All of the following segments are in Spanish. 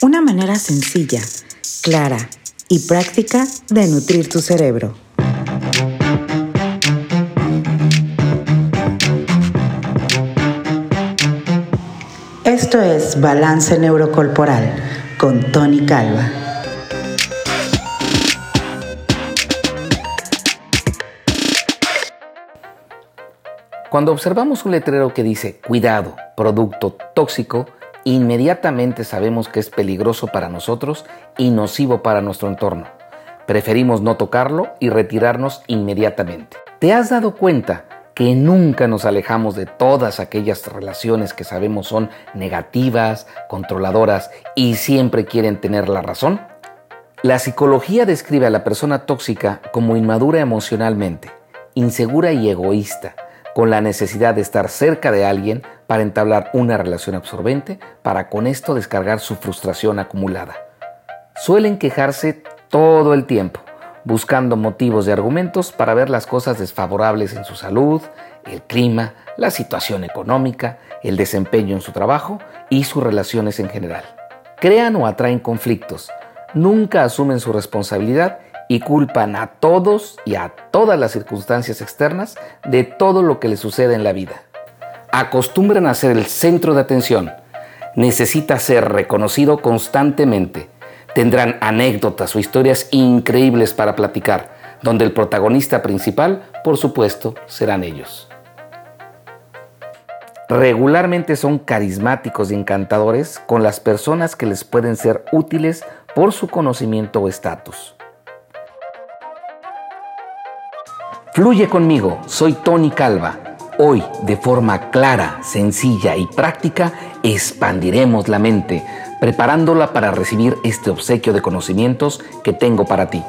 Una manera sencilla, clara y práctica de nutrir tu cerebro. Esto es Balance Neurocorporal con Tony Calva. Cuando observamos un letrero que dice cuidado, producto tóxico, inmediatamente sabemos que es peligroso para nosotros y nocivo para nuestro entorno. Preferimos no tocarlo y retirarnos inmediatamente. ¿Te has dado cuenta que nunca nos alejamos de todas aquellas relaciones que sabemos son negativas, controladoras y siempre quieren tener la razón? La psicología describe a la persona tóxica como inmadura emocionalmente, insegura y egoísta, con la necesidad de estar cerca de alguien para entablar una relación absorbente, para con esto descargar su frustración acumulada. Suelen quejarse todo el tiempo, buscando motivos y argumentos para ver las cosas desfavorables en su salud, el clima, la situación económica, el desempeño en su trabajo y sus relaciones en general. Crean o atraen conflictos, nunca asumen su responsabilidad y culpan a todos y a todas las circunstancias externas de todo lo que les sucede en la vida. Acostumbran a ser el centro de atención. Necesita ser reconocido constantemente. Tendrán anécdotas o historias increíbles para platicar, donde el protagonista principal, por supuesto, serán ellos. Regularmente son carismáticos y encantadores con las personas que les pueden ser útiles por su conocimiento o estatus. Fluye conmigo, soy Tony Calva. Hoy, de forma clara, sencilla y práctica, expandiremos la mente, preparándola para recibir este obsequio de conocimientos que tengo para ti.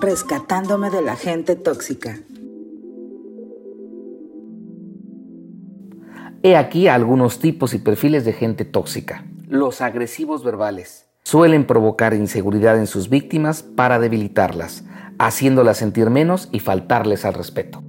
Rescatándome de la gente tóxica. He aquí algunos tipos y perfiles de gente tóxica. Los agresivos verbales. Suelen provocar inseguridad en sus víctimas para debilitarlas haciéndolas sentir menos y faltarles al respeto.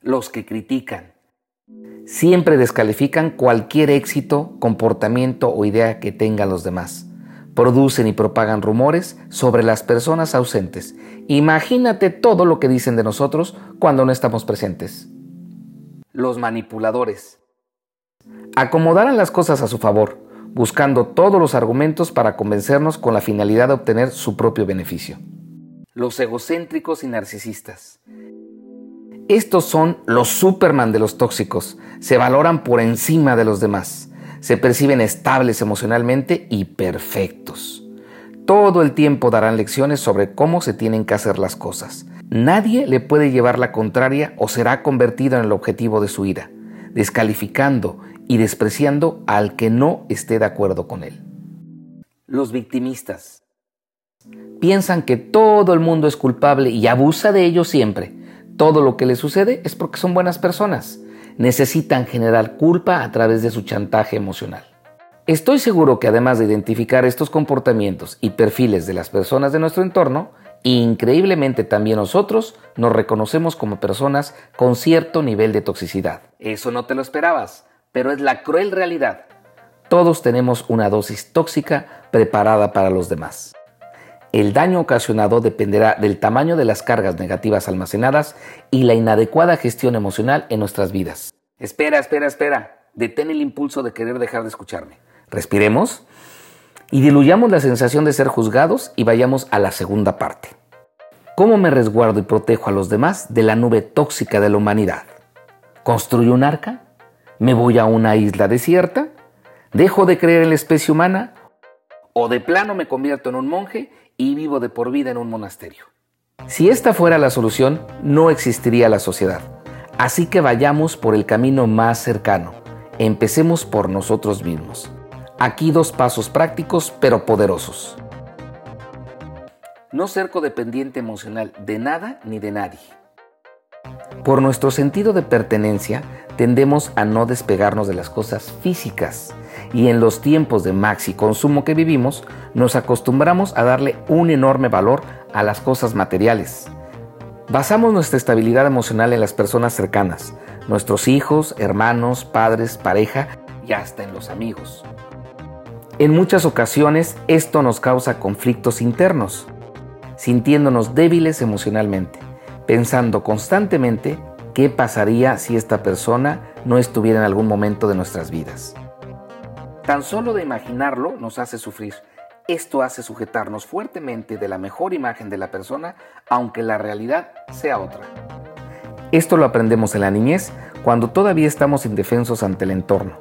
Los que critican. Siempre descalifican cualquier éxito, comportamiento o idea que tengan los demás. Producen y propagan rumores sobre las personas ausentes. Imagínate todo lo que dicen de nosotros cuando no estamos presentes. Los manipuladores. Acomodarán las cosas a su favor, buscando todos los argumentos para convencernos con la finalidad de obtener su propio beneficio los egocéntricos y narcisistas. Estos son los Superman de los tóxicos. Se valoran por encima de los demás. Se perciben estables emocionalmente y perfectos. Todo el tiempo darán lecciones sobre cómo se tienen que hacer las cosas. Nadie le puede llevar la contraria o será convertido en el objetivo de su ira, descalificando y despreciando al que no esté de acuerdo con él. Los victimistas piensan que todo el mundo es culpable y abusa de ellos siempre. Todo lo que les sucede es porque son buenas personas. Necesitan generar culpa a través de su chantaje emocional. Estoy seguro que además de identificar estos comportamientos y perfiles de las personas de nuestro entorno, increíblemente también nosotros nos reconocemos como personas con cierto nivel de toxicidad. Eso no te lo esperabas, pero es la cruel realidad. Todos tenemos una dosis tóxica preparada para los demás. El daño ocasionado dependerá del tamaño de las cargas negativas almacenadas y la inadecuada gestión emocional en nuestras vidas. Espera, espera, espera. Detén el impulso de querer dejar de escucharme. Respiremos y diluyamos la sensación de ser juzgados y vayamos a la segunda parte. ¿Cómo me resguardo y protejo a los demás de la nube tóxica de la humanidad? ¿Construyo un arca? ¿Me voy a una isla desierta? ¿Dejo de creer en la especie humana? ¿O de plano me convierto en un monje y vivo de por vida en un monasterio. Si esta fuera la solución, no existiría la sociedad. Así que vayamos por el camino más cercano. Empecemos por nosotros mismos. Aquí dos pasos prácticos pero poderosos. No ser codependiente emocional de nada ni de nadie. Por nuestro sentido de pertenencia, tendemos a no despegarnos de las cosas físicas y en los tiempos de maxi consumo que vivimos, nos acostumbramos a darle un enorme valor a las cosas materiales. Basamos nuestra estabilidad emocional en las personas cercanas, nuestros hijos, hermanos, padres, pareja y hasta en los amigos. En muchas ocasiones esto nos causa conflictos internos, sintiéndonos débiles emocionalmente, pensando constantemente qué pasaría si esta persona no estuviera en algún momento de nuestras vidas. Tan solo de imaginarlo nos hace sufrir. Esto hace sujetarnos fuertemente de la mejor imagen de la persona, aunque la realidad sea otra. Esto lo aprendemos en la niñez cuando todavía estamos indefensos ante el entorno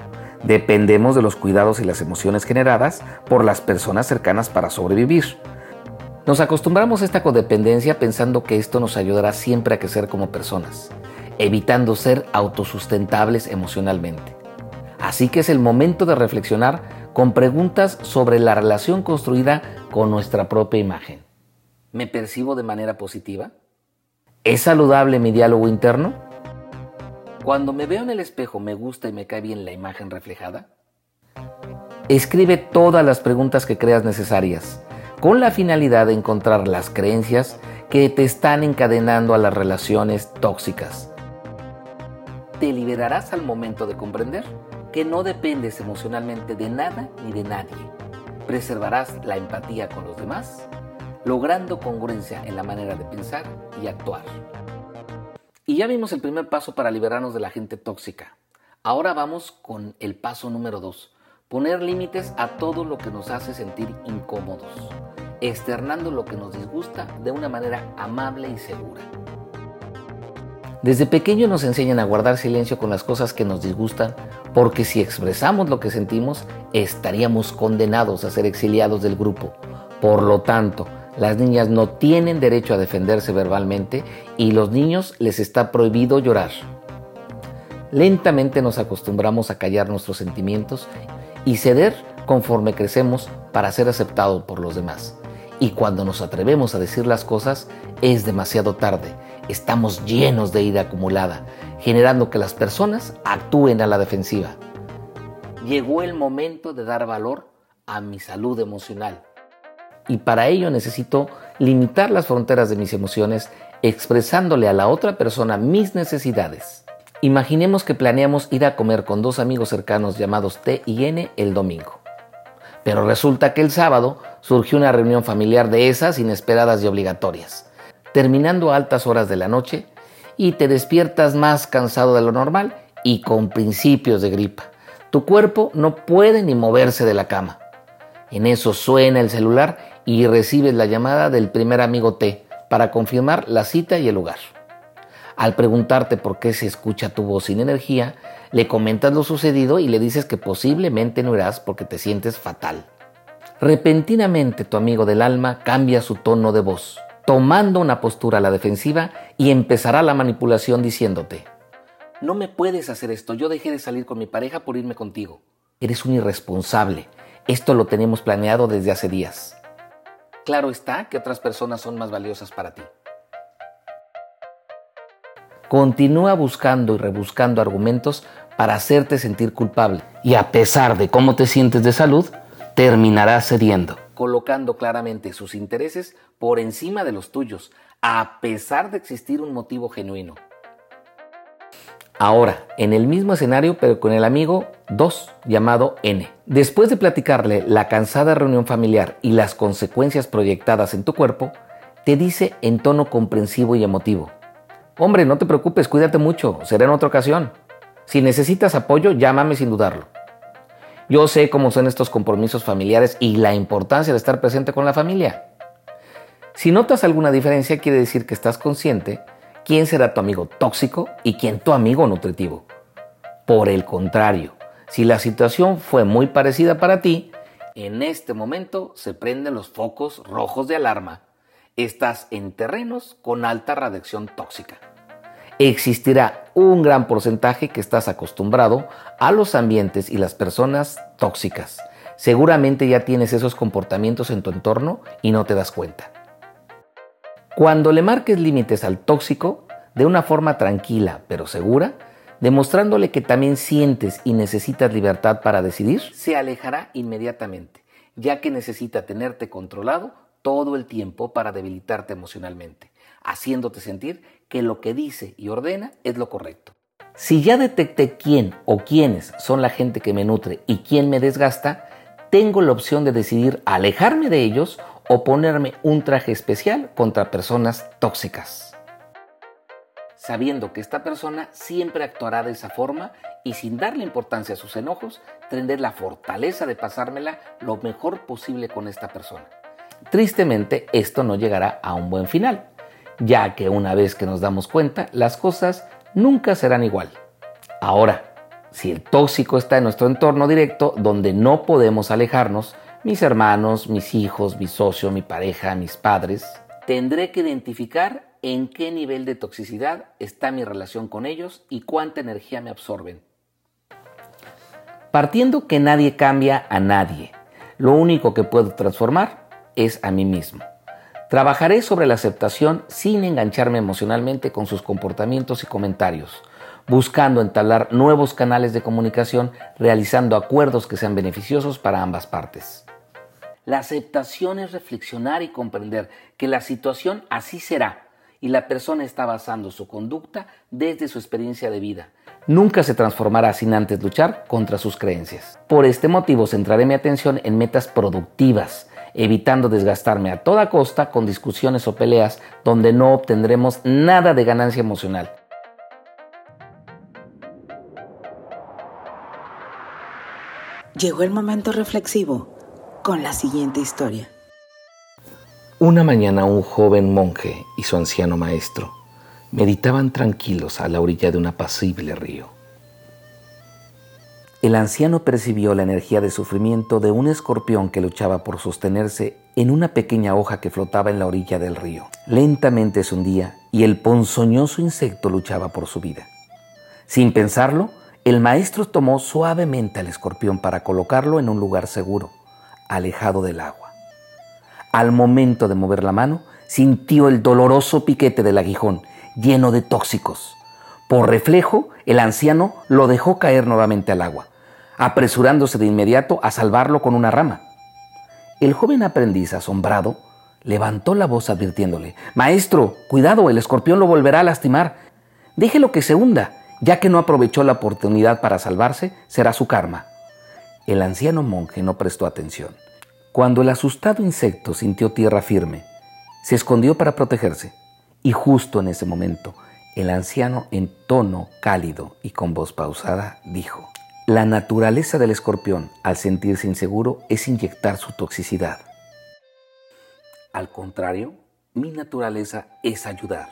Dependemos de los cuidados y las emociones generadas por las personas cercanas para sobrevivir. Nos acostumbramos a esta codependencia pensando que esto nos ayudará siempre a crecer como personas, evitando ser autosustentables emocionalmente. Así que es el momento de reflexionar con preguntas sobre la relación construida con nuestra propia imagen. ¿Me percibo de manera positiva? ¿Es saludable mi diálogo interno? Cuando me veo en el espejo, ¿me gusta y me cae bien la imagen reflejada? Escribe todas las preguntas que creas necesarias, con la finalidad de encontrar las creencias que te están encadenando a las relaciones tóxicas. Te liberarás al momento de comprender que no dependes emocionalmente de nada ni de nadie. Preservarás la empatía con los demás, logrando congruencia en la manera de pensar y actuar. Y ya vimos el primer paso para liberarnos de la gente tóxica. Ahora vamos con el paso número dos. Poner límites a todo lo que nos hace sentir incómodos, externando lo que nos disgusta de una manera amable y segura. Desde pequeño nos enseñan a guardar silencio con las cosas que nos disgustan, porque si expresamos lo que sentimos, estaríamos condenados a ser exiliados del grupo. Por lo tanto, las niñas no tienen derecho a defenderse verbalmente y los niños les está prohibido llorar. Lentamente nos acostumbramos a callar nuestros sentimientos y ceder conforme crecemos para ser aceptados por los demás. Y cuando nos atrevemos a decir las cosas es demasiado tarde. Estamos llenos de ira acumulada, generando que las personas actúen a la defensiva. Llegó el momento de dar valor a mi salud emocional y para ello necesito limitar las fronteras de mis emociones expresándole a la otra persona mis necesidades. Imaginemos que planeamos ir a comer con dos amigos cercanos llamados T y N el domingo. Pero resulta que el sábado surgió una reunión familiar de esas inesperadas y obligatorias, terminando a altas horas de la noche y te despiertas más cansado de lo normal y con principios de gripa. Tu cuerpo no puede ni moverse de la cama. En eso suena el celular y recibes la llamada del primer amigo T para confirmar la cita y el lugar. Al preguntarte por qué se escucha tu voz sin energía, le comentas lo sucedido y le dices que posiblemente no irás porque te sientes fatal. Repentinamente tu amigo del alma cambia su tono de voz, tomando una postura a la defensiva y empezará la manipulación diciéndote, no me puedes hacer esto, yo dejé de salir con mi pareja por irme contigo. Eres un irresponsable, esto lo tenemos planeado desde hace días. Claro está que otras personas son más valiosas para ti. Continúa buscando y rebuscando argumentos para hacerte sentir culpable y a pesar de cómo te sientes de salud, terminarás cediendo, colocando claramente sus intereses por encima de los tuyos, a pesar de existir un motivo genuino. Ahora, en el mismo escenario, pero con el amigo 2, llamado N. Después de platicarle la cansada reunión familiar y las consecuencias proyectadas en tu cuerpo, te dice en tono comprensivo y emotivo, Hombre, no te preocupes, cuídate mucho, será en otra ocasión. Si necesitas apoyo, llámame sin dudarlo. Yo sé cómo son estos compromisos familiares y la importancia de estar presente con la familia. Si notas alguna diferencia, quiere decir que estás consciente quién será tu amigo tóxico y quién tu amigo nutritivo. Por el contrario, si la situación fue muy parecida para ti, en este momento se prenden los focos rojos de alarma. Estás en terrenos con alta radiación tóxica. Existirá un gran porcentaje que estás acostumbrado a los ambientes y las personas tóxicas. Seguramente ya tienes esos comportamientos en tu entorno y no te das cuenta. Cuando le marques límites al tóxico, de una forma tranquila pero segura, demostrándole que también sientes y necesitas libertad para decidir, se alejará inmediatamente, ya que necesita tenerte controlado todo el tiempo para debilitarte emocionalmente, haciéndote sentir que lo que dice y ordena es lo correcto. Si ya detecté quién o quiénes son la gente que me nutre y quién me desgasta, tengo la opción de decidir alejarme de ellos o ponerme un traje especial contra personas tóxicas. Sabiendo que esta persona siempre actuará de esa forma y sin darle importancia a sus enojos, tendré la fortaleza de pasármela lo mejor posible con esta persona. Tristemente, esto no llegará a un buen final, ya que una vez que nos damos cuenta, las cosas nunca serán igual. Ahora, si el tóxico está en nuestro entorno directo, donde no podemos alejarnos, mis hermanos, mis hijos, mi socio, mi pareja, mis padres, tendré que identificar en qué nivel de toxicidad está mi relación con ellos y cuánta energía me absorben. Partiendo que nadie cambia a nadie, lo único que puedo transformar es a mí mismo. Trabajaré sobre la aceptación sin engancharme emocionalmente con sus comportamientos y comentarios, buscando entablar nuevos canales de comunicación, realizando acuerdos que sean beneficiosos para ambas partes. La aceptación es reflexionar y comprender que la situación así será y la persona está basando su conducta desde su experiencia de vida. Nunca se transformará sin antes luchar contra sus creencias. Por este motivo centraré mi atención en metas productivas, evitando desgastarme a toda costa con discusiones o peleas donde no obtendremos nada de ganancia emocional. Llegó el momento reflexivo con la siguiente historia. Una mañana un joven monje y su anciano maestro meditaban tranquilos a la orilla de un apacible río. El anciano percibió la energía de sufrimiento de un escorpión que luchaba por sostenerse en una pequeña hoja que flotaba en la orilla del río. Lentamente se hundía y el ponzoñoso insecto luchaba por su vida. Sin pensarlo, el maestro tomó suavemente al escorpión para colocarlo en un lugar seguro alejado del agua. Al momento de mover la mano, sintió el doloroso piquete del aguijón, lleno de tóxicos. Por reflejo, el anciano lo dejó caer nuevamente al agua, apresurándose de inmediato a salvarlo con una rama. El joven aprendiz, asombrado, levantó la voz advirtiéndole, Maestro, cuidado, el escorpión lo volverá a lastimar. Déjelo que se hunda, ya que no aprovechó la oportunidad para salvarse, será su karma. El anciano monje no prestó atención. Cuando el asustado insecto sintió tierra firme, se escondió para protegerse. Y justo en ese momento, el anciano en tono cálido y con voz pausada dijo, la naturaleza del escorpión, al sentirse inseguro, es inyectar su toxicidad. Al contrario, mi naturaleza es ayudar.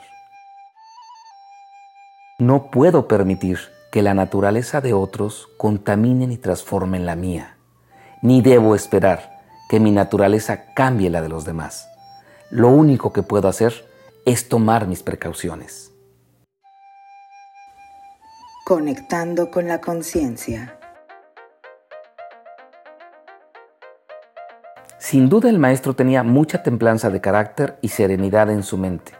No puedo permitir que la naturaleza de otros contaminen y transformen la mía, ni debo esperar que mi naturaleza cambie la de los demás. Lo único que puedo hacer es tomar mis precauciones. Conectando con la conciencia. Sin duda el maestro tenía mucha templanza de carácter y serenidad en su mente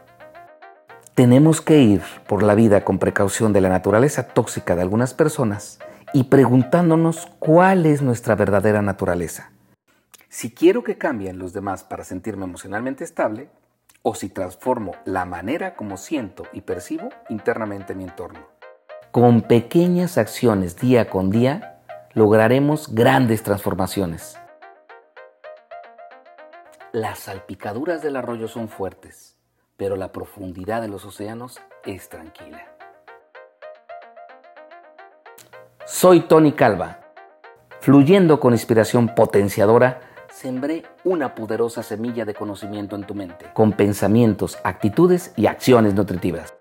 tenemos que ir por la vida con precaución de la naturaleza tóxica de algunas personas y preguntándonos cuál es nuestra verdadera naturaleza. Si quiero que cambien los demás para sentirme emocionalmente estable, o si transformo la manera como siento y percibo internamente mi entorno. Con pequeñas acciones día con día, lograremos grandes transformaciones. Las salpicaduras del arroyo son fuertes pero la profundidad de los océanos es tranquila. Soy Tony Calva. Fluyendo con inspiración potenciadora, sembré una poderosa semilla de conocimiento en tu mente, con pensamientos, actitudes y acciones nutritivas.